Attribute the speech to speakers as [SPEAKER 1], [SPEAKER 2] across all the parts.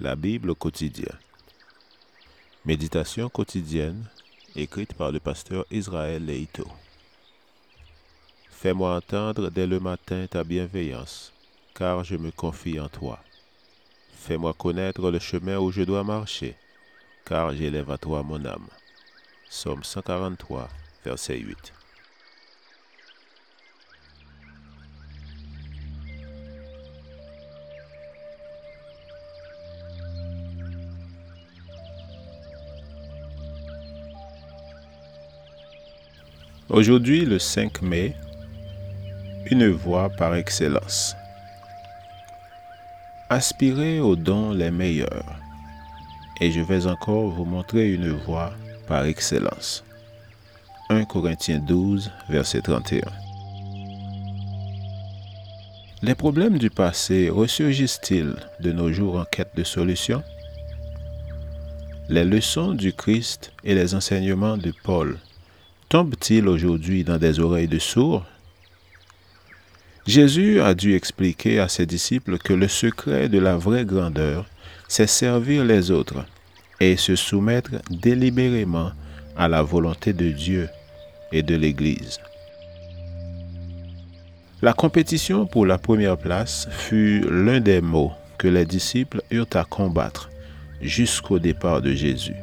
[SPEAKER 1] La Bible au quotidien. Méditation quotidienne écrite par le pasteur Israël Leito. Fais-moi entendre dès le matin ta bienveillance, car je me confie en toi. Fais-moi connaître le chemin où je dois marcher, car j'élève à toi mon âme. Somme 143, verset 8. Aujourd'hui, le 5 mai, une voie par excellence. Aspirez aux dons les meilleurs. Et je vais encore vous montrer une voie par excellence. 1 Corinthiens 12, verset 31. Les problèmes du passé ressurgissent-ils de nos jours en quête de solutions? Les leçons du Christ et les enseignements de Paul tombe-t-il aujourd'hui dans des oreilles de sourds? Jésus a dû expliquer à ses disciples que le secret de la vraie grandeur, c'est servir les autres et se soumettre délibérément à la volonté de Dieu et de l'Église. La compétition pour la première place fut l'un des mots que les disciples eurent à combattre jusqu'au départ de Jésus.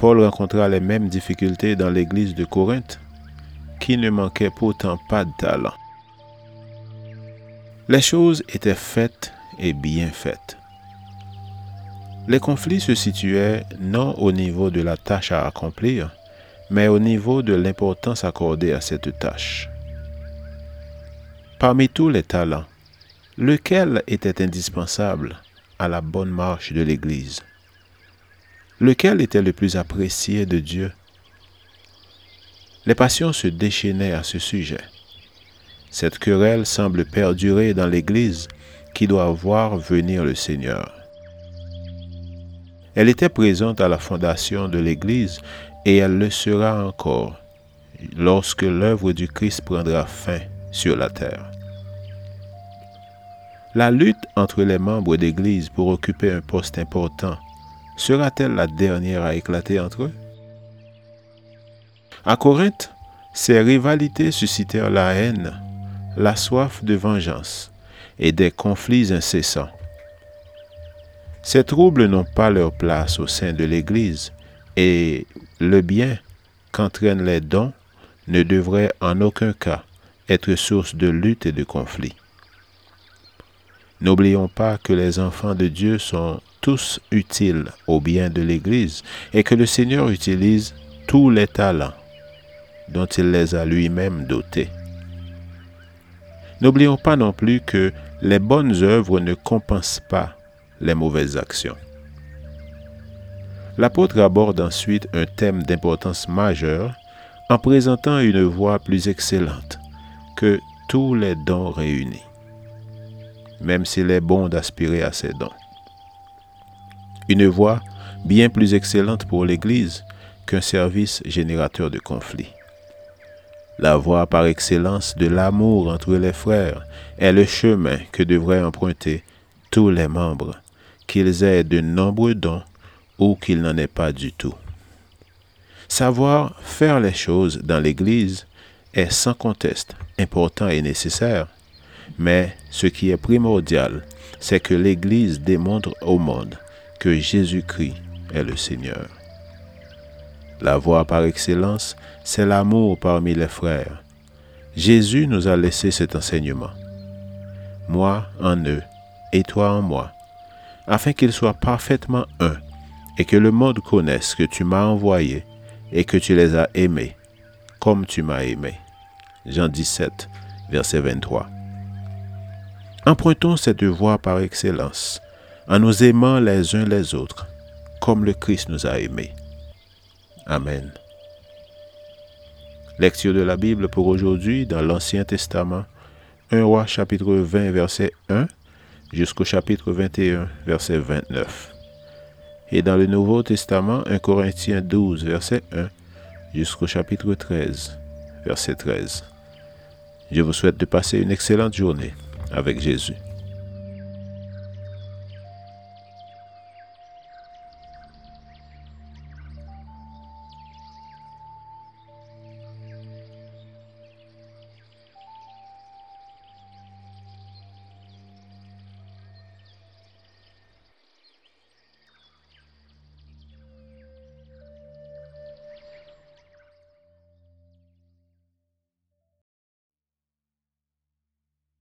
[SPEAKER 1] Paul rencontra les mêmes difficultés dans l'église de Corinthe, qui ne manquait pourtant pas de talent. Les choses étaient faites et bien faites. Les conflits se situaient non au niveau de la tâche à accomplir, mais au niveau de l'importance accordée à cette tâche. Parmi tous les talents, lequel était indispensable à la bonne marche de l'Église? Lequel était le plus apprécié de Dieu? Les passions se déchaînaient à ce sujet. Cette querelle semble perdurer dans l'Église qui doit voir venir le Seigneur. Elle était présente à la fondation de l'Église et elle le sera encore lorsque l'œuvre du Christ prendra fin sur la terre. La lutte entre les membres d'Église pour occuper un poste important sera-t-elle la dernière à éclater entre eux? À Corinthe, ces rivalités suscitèrent la haine, la soif de vengeance et des conflits incessants. Ces troubles n'ont pas leur place au sein de l'Église et le bien qu'entraînent les dons ne devrait en aucun cas être source de lutte et de conflit. N'oublions pas que les enfants de Dieu sont tous utiles au bien de l'Église et que le Seigneur utilise tous les talents dont il les a lui-même dotés. N'oublions pas non plus que les bonnes œuvres ne compensent pas les mauvaises actions. L'apôtre aborde ensuite un thème d'importance majeure en présentant une voie plus excellente que tous les dons réunis même s'il est bon d'aspirer à ces dons. Une voie bien plus excellente pour l'Église qu'un service générateur de conflits. La voie par excellence de l'amour entre les frères est le chemin que devraient emprunter tous les membres, qu'ils aient de nombreux dons ou qu'ils n'en aient pas du tout. Savoir faire les choses dans l'Église est sans conteste important et nécessaire, mais ce qui est primordial, c'est que l'Église démontre au monde que Jésus-Christ est le Seigneur. La voie par excellence, c'est l'amour parmi les frères. Jésus nous a laissé cet enseignement. Moi en eux et toi en moi, afin qu'ils soient parfaitement un et que le monde connaisse que tu m'as envoyé et que tu les as aimés comme tu m'as aimé. Jean 17, verset 23. Empruntons cette voie par excellence, en nous aimant les uns les autres, comme le Christ nous a aimés. Amen. Lecture de la Bible pour aujourd'hui dans l'Ancien Testament, 1 roi chapitre 20 verset 1 jusqu'au chapitre 21 verset 29. Et dans le Nouveau Testament, 1 Corinthiens 12 verset 1 jusqu'au chapitre 13 verset 13. Je vous souhaite de passer une excellente journée avec Jésus.